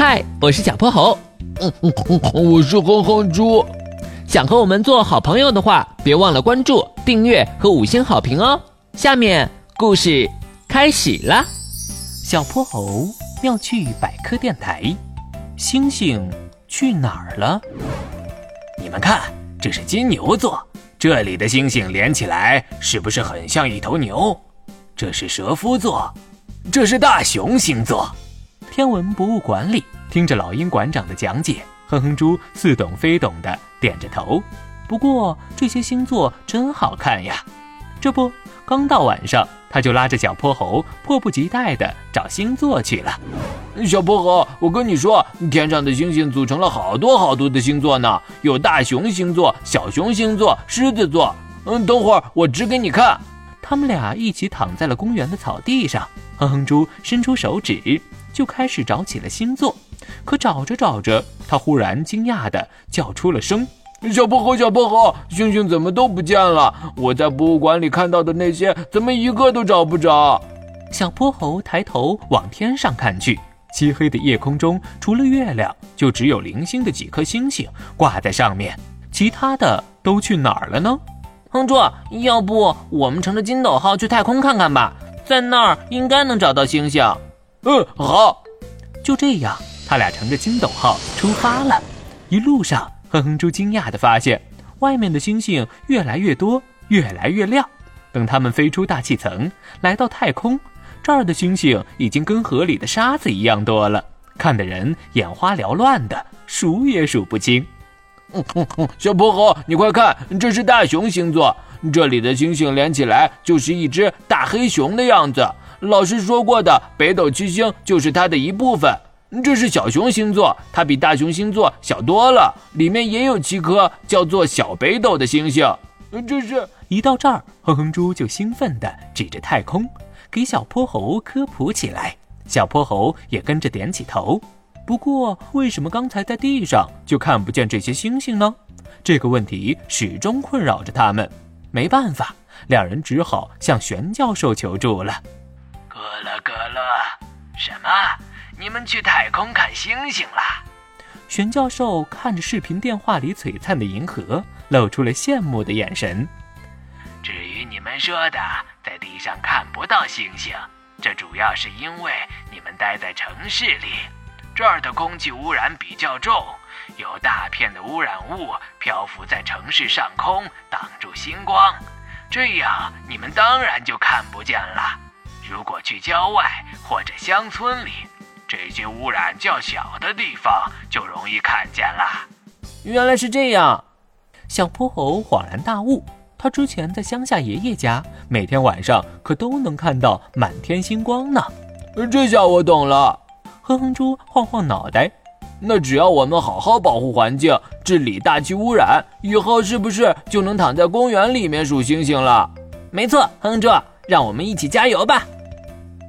嗨，我是小泼猴。嗯嗯嗯，我是哼哼猪。想和我们做好朋友的话，别忘了关注、订阅和五星好评哦。下面故事开始了。小泼猴妙趣百科电台，星星去哪儿了？你们看，这是金牛座，这里的星星连起来是不是很像一头牛？这是蛇夫座，这是大熊星座。天文博物馆里，听着老鹰馆长的讲解，哼哼猪似懂非懂的点着头。不过这些星座真好看呀！这不，刚到晚上，他就拉着小泼猴迫不及待地找星座去了。小泼猴，我跟你说，天上的星星组成了好多好多的星座呢，有大熊星座、小熊星座、狮子座。嗯，等会儿我指给你看。他们俩一起躺在了公园的草地上，哼哼猪伸出手指。就开始找起了星座，可找着找着，他忽然惊讶地叫出了声：“小泼猴，小泼猴，星星怎么都不见了？我在博物馆里看到的那些，怎么一个都找不着？”小泼猴抬头往天上看去，漆黑的夜空中，除了月亮，就只有零星的几颗星星挂在上面，其他的都去哪儿了呢？哼猪，要不我们乘着金斗号去太空看看吧，在那儿应该能找到星星。嗯，好，就这样，他俩乘着筋斗号出发了。一路上，哼哼猪惊讶地发现，外面的星星越来越多，越来越亮。等他们飞出大气层，来到太空，这儿的星星已经跟河里的沙子一样多了，看得人眼花缭乱的，数也数不清。嗯嗯嗯，小泼猴，你快看，这是大熊星座，这里的星星连起来就是一只大黑熊的样子。老师说过的北斗七星就是它的一部分。这是小熊星座，它比大熊星座小多了，里面也有七颗叫做小北斗的星星。这是一到这儿，哼哼猪就兴奋地指着太空，给小泼猴科普起来。小泼猴也跟着点起头。不过，为什么刚才在地上就看不见这些星星呢？这个问题始终困扰着他们。没办法，两人只好向玄教授求助了。咯了咯了，什么？你们去太空看星星了？玄教授看着视频电话里璀璨的银河，露出了羡慕的眼神。至于你们说的在地上看不到星星，这主要是因为你们待在城市里，这儿的空气污染比较重，有大片的污染物漂浮在城市上空，挡住星光，这样你们当然就看不见了。如果去郊外或者乡村里，这些污染较小的地方就容易看见了。原来是这样，小泼猴恍然大悟。他之前在乡下爷爷家，每天晚上可都能看到满天星光呢。这下我懂了。哼哼猪晃晃脑袋，那只要我们好好保护环境，治理大气污染，以后是不是就能躺在公园里面数星星了？没错，哼哼猪，让我们一起加油吧。